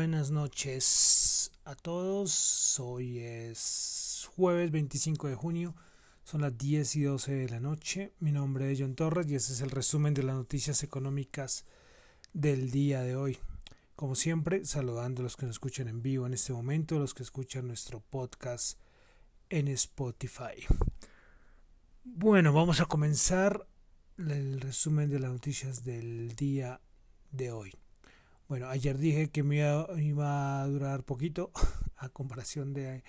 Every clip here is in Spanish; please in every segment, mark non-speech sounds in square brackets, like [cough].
buenas noches a todos. Hoy es jueves 25 de junio. Son las 10 y 12 de la noche. Mi nombre es John Torres y este es el resumen de las noticias económicas del día de hoy. Como siempre, saludando a los que nos escuchan en vivo en este momento, a los que escuchan nuestro podcast en Spotify. Bueno, vamos a comenzar el resumen de las noticias del día de hoy. Bueno, ayer dije que me iba, a durar poquito [laughs] a comparación de,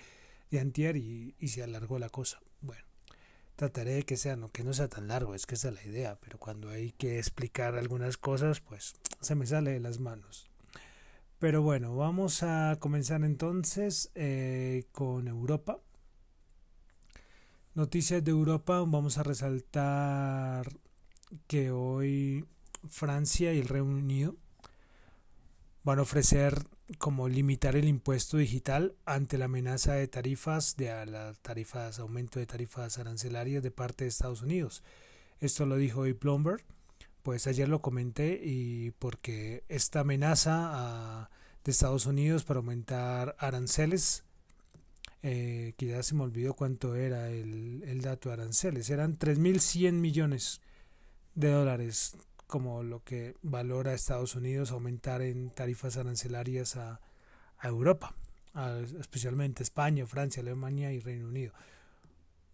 de antier y, se alargó la cosa. Bueno, trataré de que sea, no que no sea tan largo, es que esa es la idea, pero cuando hay que explicar algunas cosas, pues se me sale de las manos. Pero bueno, vamos a comenzar entonces eh, con Europa. Noticias de Europa, vamos a resaltar que hoy Francia y el Reino Unido van a ofrecer como limitar el impuesto digital ante la amenaza de tarifas, de las tarifas, aumento de tarifas arancelarias de parte de Estados Unidos. Esto lo dijo hoy Bloomberg. Pues ayer lo comenté y porque esta amenaza de Estados Unidos para aumentar aranceles, eh, que ya se me olvidó cuánto era el, el dato de aranceles, eran 3.100 millones de dólares como lo que valora Estados Unidos aumentar en tarifas arancelarias a, Europa, especialmente España, Francia, Alemania y Reino Unido.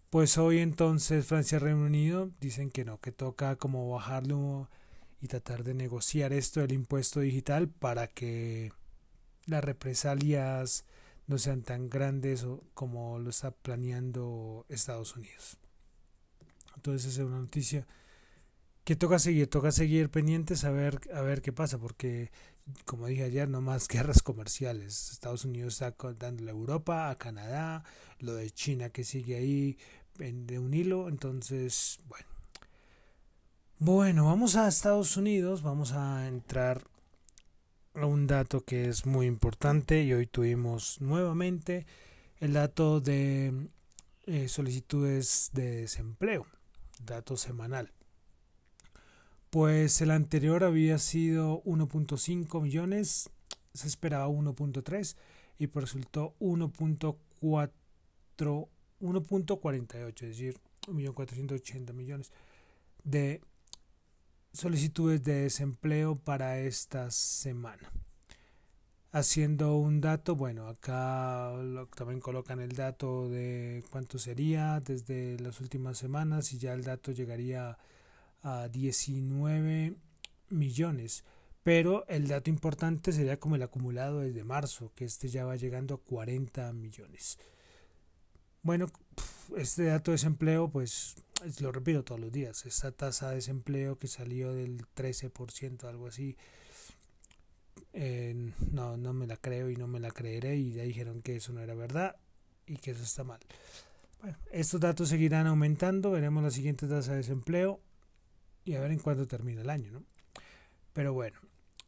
Pues hoy entonces Francia y Reino Unido dicen que no, que toca como bajarlo y tratar de negociar esto del impuesto digital para que las represalias no sean tan grandes como lo está planeando Estados Unidos. Entonces es una noticia que toca seguir, toca seguir pendientes a ver, qué pasa, porque como dije ayer, no más [laughs] guerras comerciales. Estados Unidos está dándole a Europa, a Canadá, lo de China que sigue ahí de un hilo, entonces, bueno. Bueno, vamos a Estados Unidos, vamos a entrar a un dato que es muy importante y hoy tuvimos nuevamente el dato de eh, solicitudes de desempleo, dato semanal. Pues el anterior había sido 1.5 millones, se esperaba 1.3 y pues resultó 1.4 1.48, es decir, 1.480 millones de solicitudes de desempleo para esta semana. Haciendo un dato, bueno, acá también colocan el dato de cuánto sería desde las últimas semanas y ya el dato llegaría a a 19 millones. Pero el dato importante sería como el acumulado desde marzo, que este ya va llegando a 40 millones. Bueno, este dato de desempleo, pues lo repito todos los días, esta tasa de desempleo que salió del 13%, algo así, eh, no, no me la creo y no me la creeré y ya dijeron que eso no era verdad y que eso está mal. Bueno, estos datos seguirán aumentando, veremos la siguiente tasa de desempleo y a ver en cuándo termina el año, ¿no? Pero bueno,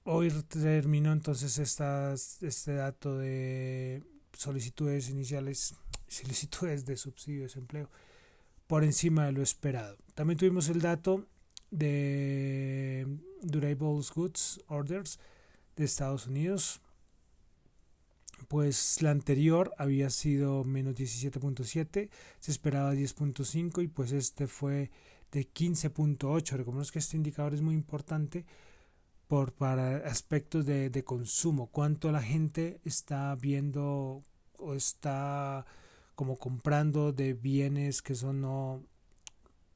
hoy terminó entonces este dato de solicitudes iniciales, [tsk] solicitudes de subsidio de desempleo por encima de lo esperado. También tuvimos el dato de Durable Goods Orders de Estados Unidos. Pues la anterior había sido menos 17.7, se esperaba 10.5 y pues este fue de 15.8. Recordemos que este indicador es muy importante por, para aspectos de, de, consumo, cuánto la gente está viendo o está como comprando de bienes que son no,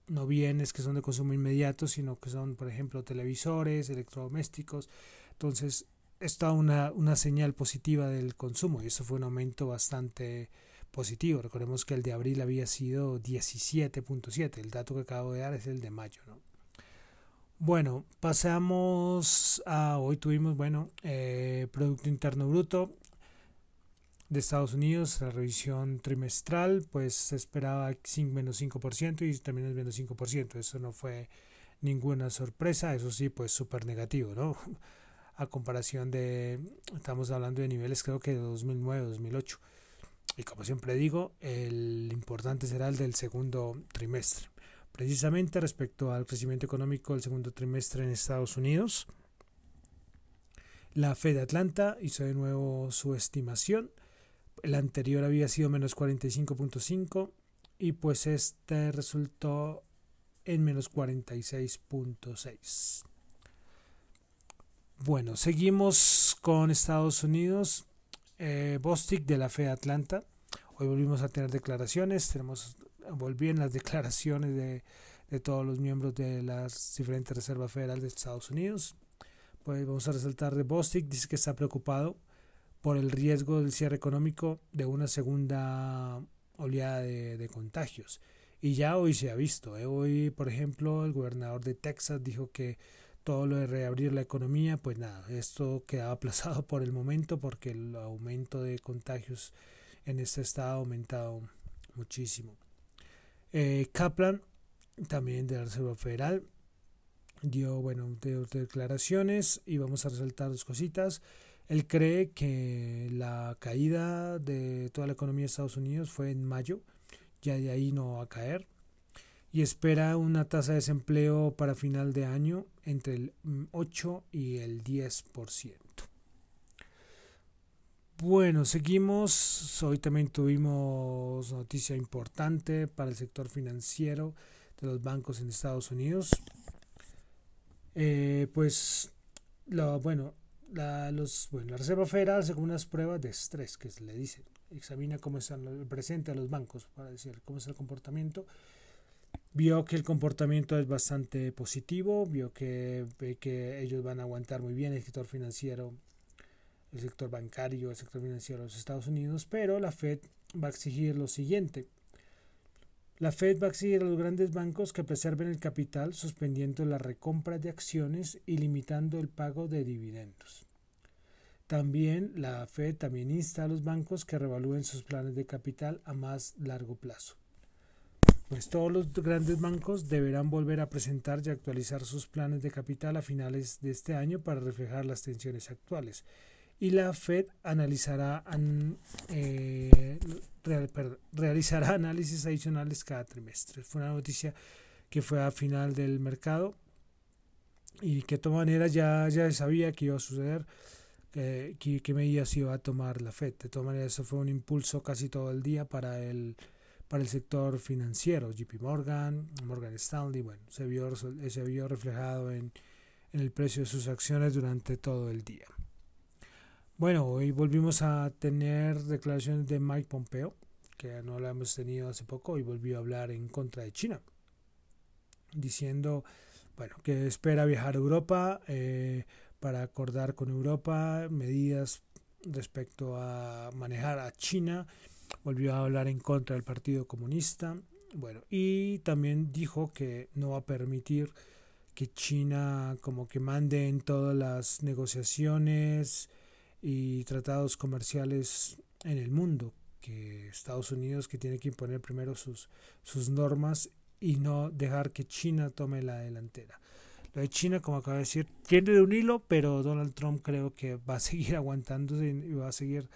no bienes que son de consumo inmediato, sino que son, por ejemplo, televisores, electrodomésticos. Entonces, está una, una señal positiva del consumo y eso fue un aumento bastante positivo. Recordemos que el de abril había sido 17.7. El dato que acabo de dar es el de mayo. ¿no? Bueno, pasamos a hoy tuvimos, bueno, eh, Producto Interno Bruto de Estados Unidos, la revisión trimestral, pues se esperaba menos 5% y también es menos 5%. Eso no fue ninguna sorpresa, eso sí, pues súper negativo, ¿no? [laughs] A comparación de, estamos hablando de niveles creo que de 2009, 2008 y como siempre digo, el importante será el del segundo trimestre. Precisamente respecto al crecimiento económico del segundo trimestre en Estados Unidos, La Fed de Atlanta hizo de nuevo su estimación. La anterior había sido menos 45.5 y pues este resultó en menos 46.6. Bueno, seguimos con Estados Unidos. Eh, Bostic de la de Atlanta. Hoy volvimos a tener declaraciones. Tenemos, volvieron las [laughs] declaraciones de, de todos los miembros de las diferentes reservas federales de Estados Unidos. Pues vamos a resaltar de Bostic, dice que está preocupado por el riesgo del cierre económico de una segunda oleada de, contagios. Y ya hoy se ha visto. ¿eh? Hoy, por ejemplo, el gobernador de Texas dijo que todo lo de reabrir la economía, pues nada, esto quedaba aplazado por el momento porque el aumento de contagios en este estado ha aumentado muchísimo. Eh, Kaplan, también de la Reserva Federal, dio bueno de, declaraciones y vamos a resaltar dos cositas. Él cree que la caída de toda la economía de Estados Unidos fue en mayo, ya de ahí no va a caer y espera una tasa de desempleo para final de año entre el 8 y el 10%. Bueno, seguimos. Hoy también tuvimos noticia importante para el sector financiero de los bancos en Estados Unidos. Eh, pues bueno, la, los, bueno, la Reserva Federal hace unas pruebas de estrés que se le dice, examina cómo está el presente a los bancos para decir cómo es el comportamiento. Vio que el comportamiento es bastante positivo, vio que, que ellos van a aguantar muy bien el sector financiero, el sector bancario, el sector financiero de los Estados Unidos, pero la Fed va a exigir lo siguiente, la Fed va a exigir a los grandes bancos que preserven el capital suspendiendo la recompra de acciones y limitando el pago de dividendos. También la Fed también insta a los bancos que revalúen sus planes de capital a más largo plazo. Pues todos los grandes bancos deberán volver a presentar y actualizar sus planes de capital a finales de este año para reflejar las tensiones actuales y la Fed analizará, eh, realizará análisis adicionales cada trimestre. Fue una noticia que fue a final del mercado y que de todas maneras ya, ya sabía que iba a suceder, que, que medidas iba a tomar la Fed. De todas maneras, eso fue un impulso casi todo el día para el, para el sector financiero. JP Morgan, Morgan Stanley, bueno, se vio, se vio reflejado en, en el precio de sus acciones durante todo el día. Bueno, hoy volvimos a tener declaraciones de Mike Pompeo, que no la hemos tenido hace poco, y volvió a hablar en contra de China, diciendo, bueno, que espera viajar a Europa eh, para acordar con Europa medidas respecto a manejar a China, volvió a hablar en contra del Partido Comunista, bueno, y también dijo que no va a permitir que China como que mande en todas las negociaciones, y tratados comerciales en el mundo, que Estados Unidos que tiene que imponer primero sus, sus normas y no dejar que China tome la delantera. Lo de China, como acabo de decir, tiene de un hilo, pero Donald Trump creo que va a [laughs] seguir aguantándose y va a seguir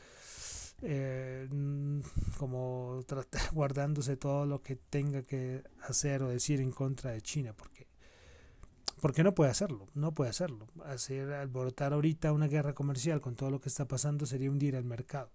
eh, como [laughs] guardándose todo lo que tenga que hacer o decir en contra de China, porque porque no puede hacerlo, no puede hacerlo. Hacer alborotar ahorita una guerra comercial con todo lo que está pasando sería hundir el mercado.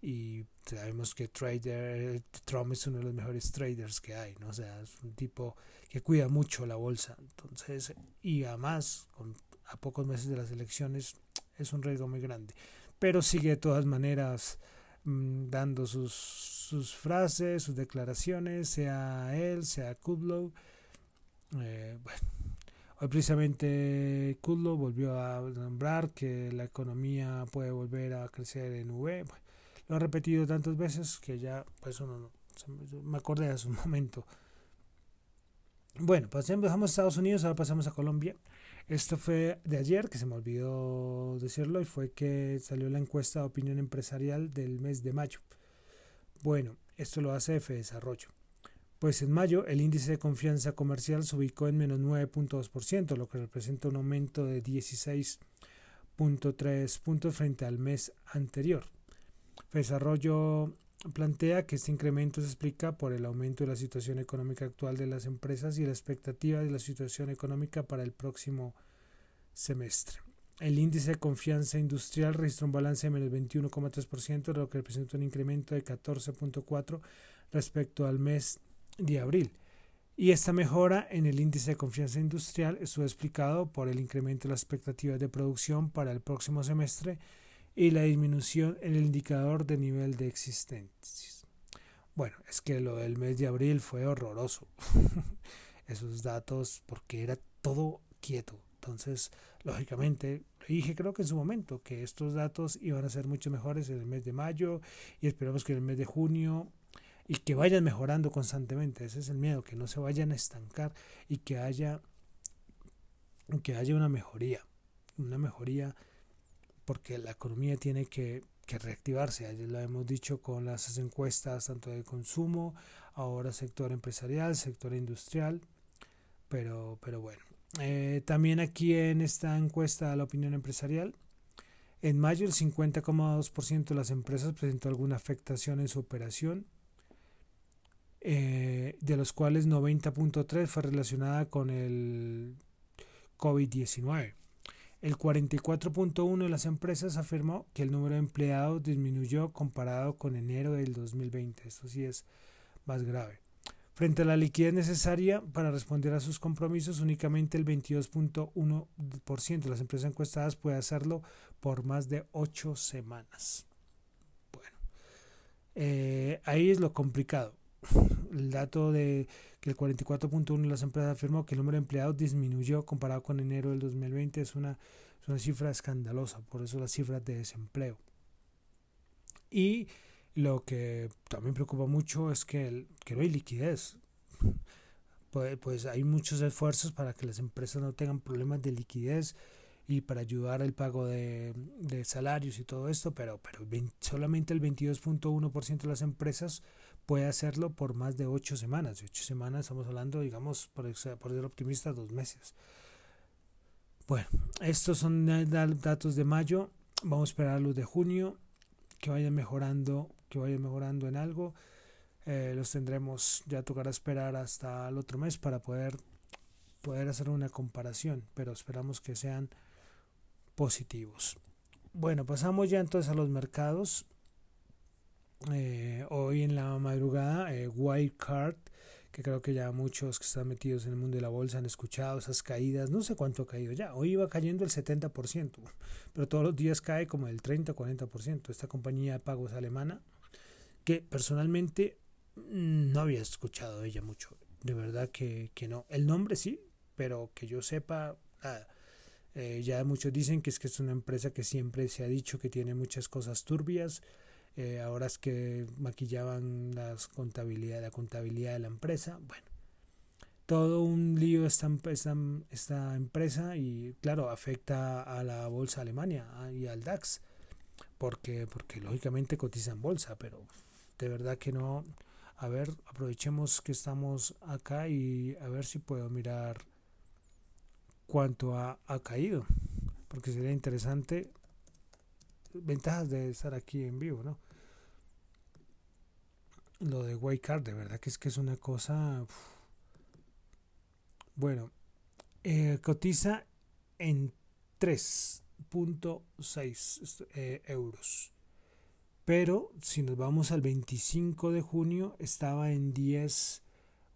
Y sabemos que trader, Trump es uno de los mejores traders que hay, ¿no? Sea, es un tipo que cuida mucho la bolsa. Entonces, y además, con, a pocos meses de las elecciones, es un riesgo muy grande. Pero sigue de todas maneras mm, dando sus, sus frases, sus declaraciones, sea él, sea Kudlow. Eh, bueno, Hoy precisamente Kudlow volvió a nombrar que la economía puede volver a crecer en V. lo ha repetido tantas veces que ya pues uno me acordé de su momento. Bueno, pasemos, a Estados Unidos, ahora pasamos a Colombia. Esto fue de ayer, que se me olvidó decirlo, y fue que salió la encuesta de opinión empresarial del mes de mayo. Bueno, esto lo hace F Desarrollo. Pues en mayo el índice de confianza comercial se ubicó en menos 9.2%, lo que representa un aumento de 16.3 puntos frente al mes anterior. Desarrollo plantea que este incremento se explica por el aumento de la situación económica actual de las empresas y la expectativa de la situación económica para el próximo semestre. el índice de confianza industrial registró un balance de menos 21,3%, lo que representa un incremento de 14,4% respecto al mes de abril. Y esta mejora en el índice de confianza industrial estuvo explicado por el incremento de las expectativas de producción para el próximo semestre y la disminución en el indicador de nivel de existencia. Bueno, es que lo del mes de abril fue horroroso. [laughs] Esos datos, porque era todo quieto. Entonces, lógicamente, dije creo que en su momento que estos datos iban a ser mucho mejores en el mes de mayo y esperamos que en el mes de junio y que vayan mejorando constantemente. Ese es el miedo, que no se vayan a estancar y que haya que haya una mejoría, una mejoría porque la economía tiene que, reactivarse. Ayer lo hemos dicho con las encuestas tanto de consumo, ahora sector empresarial, sector industrial, pero, pero bueno. Eh, también aquí en esta encuesta de la opinión empresarial, en mayo el 50,2% de las empresas presentó alguna afectación en su operación, eh, de los cuales 90.3 fue relacionada con el COVID-19. El 44.1 de las empresas afirmó que el número de empleados disminuyó comparado con enero del 2020. Esto sí es más grave. Frente a la liquidez necesaria para responder a sus compromisos, únicamente el 22.1% de las empresas encuestadas puede hacerlo por más de 8 semanas. Bueno, eh, ahí es lo complicado. El dato de que el 44.1 de las empresas afirmó que el número de empleados disminuyó comparado con enero del 2020 es una, es una cifra escandalosa, por eso las cifras de desempleo. Y lo que también preocupa mucho es que, el, que no hay liquidez. Pues, pues, hay muchos esfuerzos para que las empresas no tengan problemas de liquidez y para ayudar al pago de, de salarios y todo esto, pero, pero solamente el 22.1% de las empresas puede hacerlo por más de ocho semanas. ocho semanas estamos hablando, digamos, por, por ser optimista, dos meses. Bueno, estos son datos de mayo. Vamos a esperar los de junio, que vayan mejorando, que vayan mejorando en algo. Eh, los tendremos, ya tocará esperar hasta el otro mes para poder, poder hacer una comparación, pero esperamos que sean positivos. Bueno, pasamos ya entonces a los mercados. Eh, hoy en la madrugada, eh, Card que creo que ya muchos que están metidos en el mundo de la bolsa han escuchado esas caídas, no sé cuánto ha caído ya, hoy iba cayendo el 70%, [laughs] pero todos los días cae como el 30-40%. Esta compañía de pagos alemana, que personalmente mm, no había escuchado ella mucho, de verdad que, que no. El nombre sí, pero que yo sepa, eh, ya muchos dicen que es que es una empresa que siempre se ha dicho que tiene muchas cosas turbias, eh, ahora es que maquillaban las contabilidad, la contabilidad de la empresa. Bueno, todo un lío esta, esta, empresa y claro, afecta a la bolsa Alemania y al DAX, porque, porque lógicamente cotiza en bolsa, pero de verdad que no. A ver, aprovechemos que estamos acá y a ver si puedo mirar cuánto ha, ha caído, porque sería interesante ventajas de estar aquí en vivo, ¿no? Lo de Card, de verdad que es que es una cosa. Bueno, eh, cotiza en 3.6 eh, euros. Pero si nos vamos al 25 de junio, estaba en 10.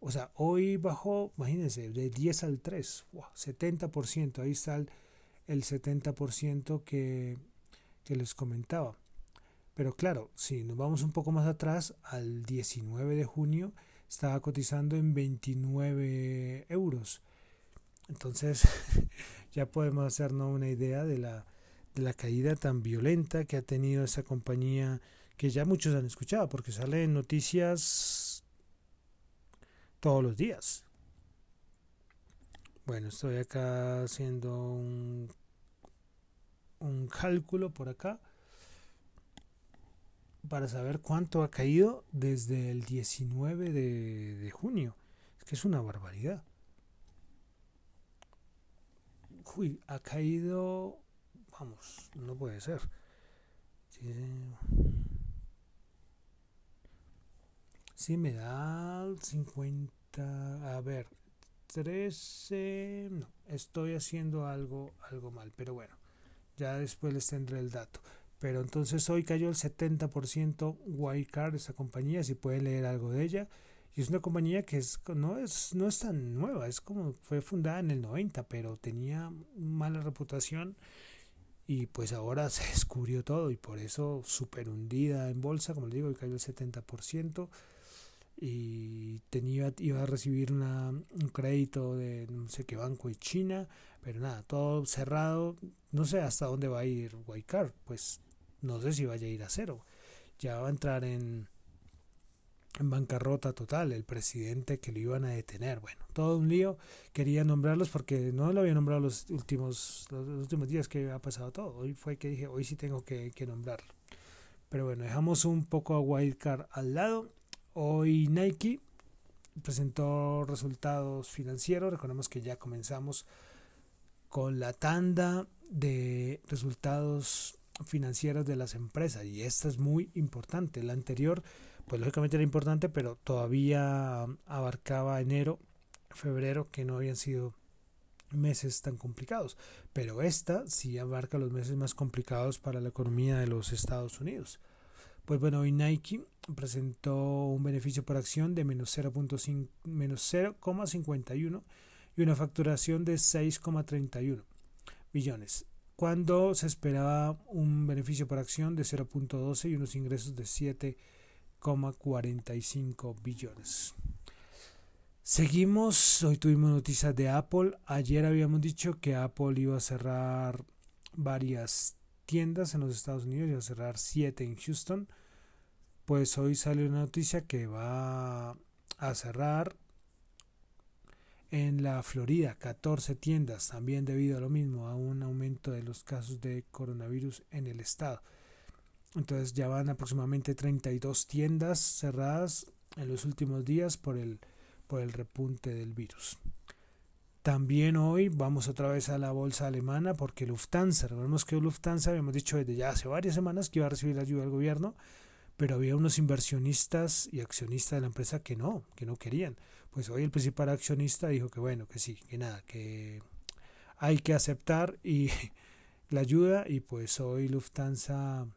O sea, hoy bajó, imagínense, de 10 al 3, 70%. Ahí está el, el 70% que, que les comentaba. Pero claro, si nos vamos un poco más atrás, al 19 de junio estaba cotizando en 29 euros. Entonces [laughs] ya podemos hacernos una idea de la, de la caída tan violenta que ha tenido esa compañía que ya muchos han escuchado porque sale en noticias todos los días. Bueno, estoy acá haciendo un, un cálculo por acá para saber cuánto ha caído desde el 19 de, junio. Es que es una barbaridad. Uy, ha caído... Vamos, no puede ser. Sí, me da 50... A ver, 13... No, estoy haciendo algo, algo mal, pero bueno. ya después les tendré el dato. Pero entonces hoy cayó el 70% Wildcard, esta compañía, si pueden leer algo de ella. Y es una compañía que es, no, es, no es tan nueva, es como fue fundada en el 90, pero tenía mala reputación y pues ahora [laughs] se descubrió todo y por eso súper hundida en bolsa, como les digo, cayó el 70% y tenía, iba a recibir una, un crédito de no sé qué banco de China, pero nada, todo cerrado, no sé hasta dónde va a ir Wildcard, pues no sé si vaya a ir a cero, ya va a entrar en, en bancarrota total, el presidente que lo iban a detener, bueno, todo un lío, quería nombrarlos porque no lo había nombrado los últimos, los últimos días que ha pasado todo, hoy fue que dije, hoy sí tengo que, que nombrarlo. Pero bueno, dejamos un poco a Wildcard al lado. Hoy Nike presentó resultados financieros, recordemos que ya comenzamos con la tanda de resultados financieros de las empresas y esta es muy importante. La anterior pues lógicamente era importante, pero todavía abarcaba enero, febrero, que no habían sido meses tan complicados. Pero esta sí abarca los meses más complicados para la economía de los Estados Unidos. Pues bueno, hoy Nike presentó un beneficio por acción de menos 0,51 y una facturación de 6,31 billones, cuando se esperaba un beneficio por acción de 0,12 y unos ingresos de 7 45 billones. Seguimos, hoy tuvimos noticias de Apple. Ayer habíamos dicho que Apple iba a cerrar varias tiendas en los Estados Unidos, iba a cerrar 7 en Houston. Pues hoy sale una noticia que va a cerrar en la Florida 14 tiendas, también debido a lo mismo, a un aumento de los casos de coronavirus en el estado. Entonces ya van aproximadamente 32 tiendas cerradas en los últimos días por el, por el repunte del virus. También hoy vamos otra vez a la bolsa alemana porque Lufthansa, recordemos que Lufthansa habíamos dicho desde ya hace varias semanas que iba a recibir ayuda del gobierno, pero había unos inversionistas y accionistas de la empresa que no, que no querían. Pues hoy el principal accionista dijo que bueno, que sí, que nada, que hay que aceptar y [laughs] la ayuda y pues hoy Lufthansa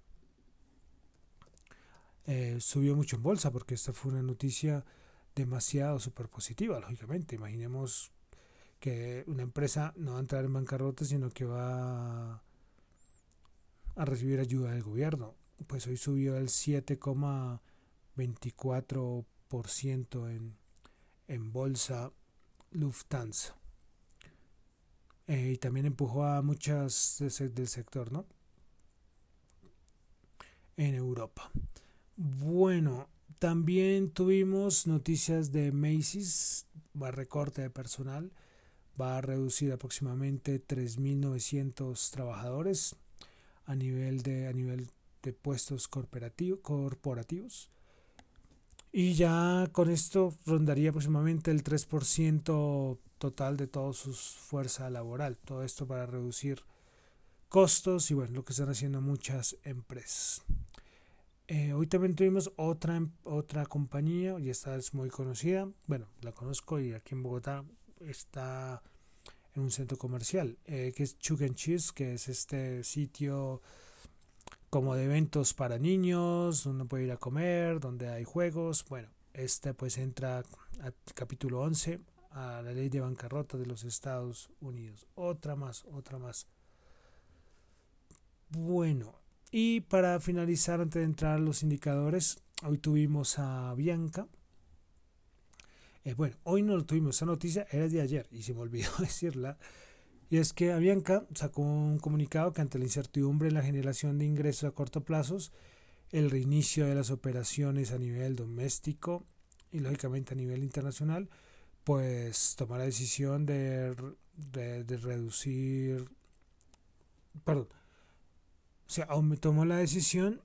eh, subió mucho en bolsa porque esta fue una noticia demasiado super positiva, lógicamente. Imaginemos que una empresa no va a entrar en bancarrota, sino que va a recibir ayuda del gobierno. Pues hoy subió el 7,24% en, en bolsa Lufthansa. Eh, y también empujó a muchas del sector, ¿no? En Europa. Bueno, también tuvimos noticias de Macy's, va a recorte de personal, va a reducir aproximadamente 3.900 trabajadores a nivel de, a nivel de puestos corporativos. Y ya con esto rondaría aproximadamente el 3% total de toda su fuerza laboral. Todo esto para reducir costos y bueno, lo que están haciendo muchas empresas. Eh, hoy también tuvimos otra, em, otra compañía, y esta es muy conocida, bueno, la conozco y aquí en Bogotá está en un centro comercial, eh, que es Chuck Cheese, que es este sitio como de eventos para niños, donde puede ir a comer, donde hay juegos. Bueno, este pues entra al capítulo 11 a la ley de bancarrota de los Estados Unidos. Otra más, otra más. Bueno, y para finalizar, antes de entrar a los indicadores, hoy tuvimos a Bianca. Eh, bueno, hoy no tuvimos, esa noticia era de ayer y se me olvidó [laughs] decirla. Y es que Avianca sacó un comunicado que ante la incertidumbre en la generación de ingresos a corto plazo, el reinicio de las operaciones a nivel doméstico y lógicamente a nivel internacional, pues tomó la decisión de, de, de reducir, perdón, o sea, tomó la decisión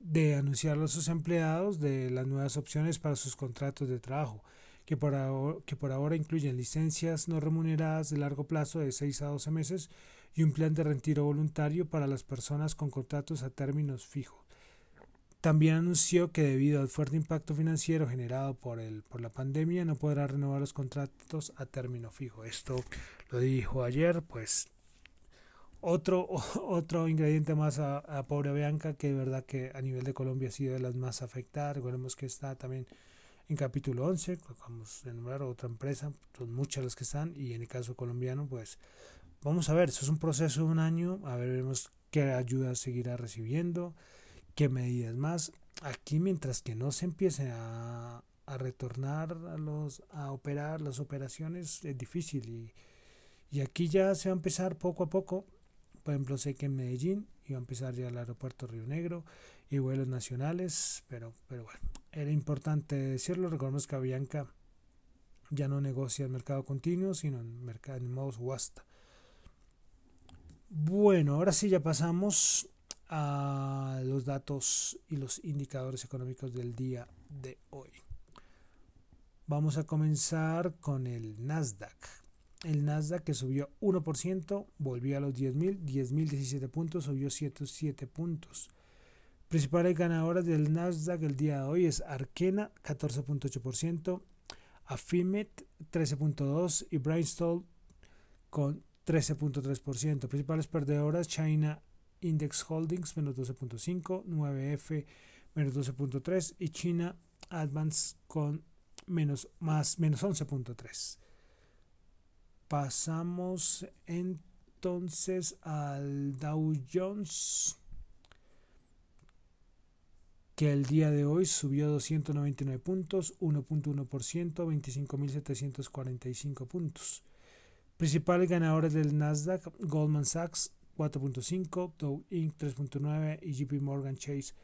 de anunciar a sus empleados de las nuevas opciones para sus contratos de trabajo, que por, ahora, que por ahora incluyen licencias no remuneradas de largo plazo de 6 a 12 meses y un plan de retiro voluntario para las personas con contratos a términos fijos. También anunció que debido al fuerte impacto financiero generado por, el, por la pandemia no podrá renovar los contratos a término fijo. Esto lo dijo ayer, pues otro, [laughs] otro ingrediente más a, a, pobre Bianca, que de verdad que a nivel de Colombia ha sido de las más afectadas. Recordemos que está también en capítulo 11, vamos a nombrar otra empresa, son muchas las que están, y en el caso colombiano, pues vamos a ver, eso es un proceso de un año, a ver, veremos qué ayuda seguirá recibiendo, qué medidas más. Aquí, mientras que no se empiece a, a retornar a, los, a operar las operaciones, es difícil y, y aquí ya se va a empezar poco a poco por ejemplo, sé que en Medellín iba a empezar ya el aeropuerto Río Negro y vuelos nacionales, pero, pero bueno, era importante decirlo. Recordemos que Avianca ya no negocia el mercado continuo, sino en, mercado, en modo subasta. Bueno, ahora sí ya pasamos a los datos y los indicadores económicos del día de hoy. Vamos a comenzar con el Nasdaq el Nasdaq que subió 1%, volvió a los 10.000, 10.017 puntos, subió 107 puntos. Principales ganadoras del Nasdaq el día de hoy es Arkena 14.8%, Afimet 13.2% y Brightstone con 13.3%. Principales perdedoras China Index Holdings menos 12.5, 9F menos 12.3 y China Advance con menos, más, menos 11.3. Pasamos entonces al Dow Jones, que el día de hoy subió 299 puntos, 1.1%, 25.745 puntos. Principales ganadores del Nasdaq, Goldman Sachs 4.5, Dow Inc 3.9 y JP Morgan Chase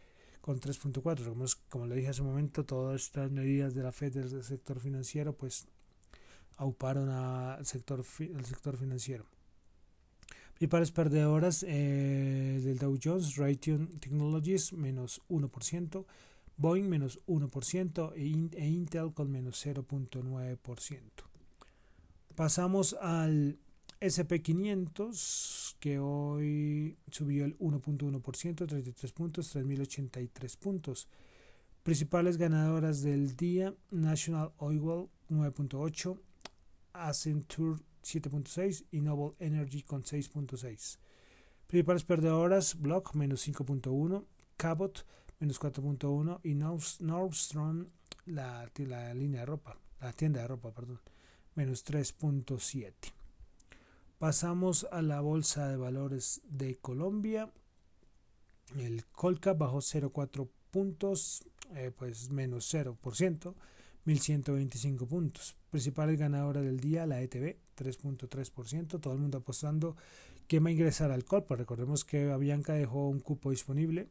con 3.4. Como, como le dije hace un momento, todas estas medidas de la Fed del sector financiero pues auparon al sector, financiero. Principales perdedoras eh, del Dow Jones, Raytheon Technologies menos 1%, Boeing menos 1% e, e Intel con menos 0.9%. Pasamos al SP500 que hoy subió el 1.1%, 33 puntos, 3.083 puntos. Principales ganadoras del día, National Oil 9.8, Accenture 7.6 y Noble Energy con 6.6. Principales perdedoras, Block menos 5.1, Cabot menos 4.1 y Nordstrom, la, la línea de ropa, la tienda de ropa, perdón, menos 3.7. Pasamos a la bolsa de valores de Colombia. El Colca bajó 0.4 puntos, eh, pues menos 0%. 1.125 puntos. Principales ganadora del día, la ETB, 3.3%. Todo el mundo apostando que va a ingresar al Colpa. Recordemos que Avianca dejó un cupo disponible.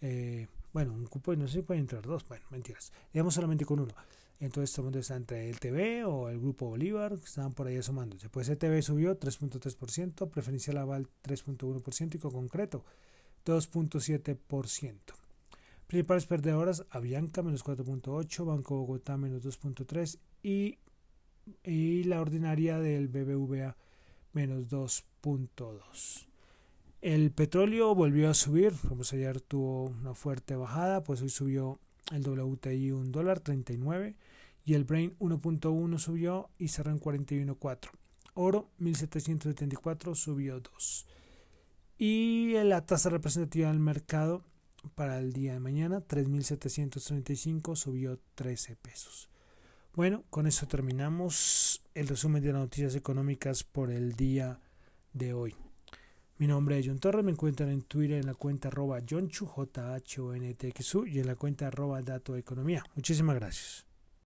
Eh, bueno, un cupo y no sé si puede entrar dos. Bueno, mentiras. Digamos solamente con uno. Entonces todo el mundo está entre el TV o el grupo Bolívar, que estaban por ahí asomándose. Pues ETB subió 3.3%, preferencial aval 3.1% y con concreto 2.7%. Principales perdedoras, Avianca menos 4.8, Banco Bogotá menos 2.3 y, y la ordinaria del BBVA menos 2.2. El petróleo volvió a subir, como ayer tuvo una fuerte bajada, pues hoy subió el WTI un dólar 39 y el Brain 1.1 subió y cerró en 41.4. Oro 1774 subió 2. Y la tasa representativa del mercado para el día de mañana, 3.735, subió 13 pesos. Bueno, con eso terminamos el resumen de las noticias económicas por el día de hoy. Mi nombre es John Torres, me encuentran en Twitter en la cuenta arroba J -H -O -N -T -X -U, y en la cuenta arroba Dato Economía. Muchísimas gracias.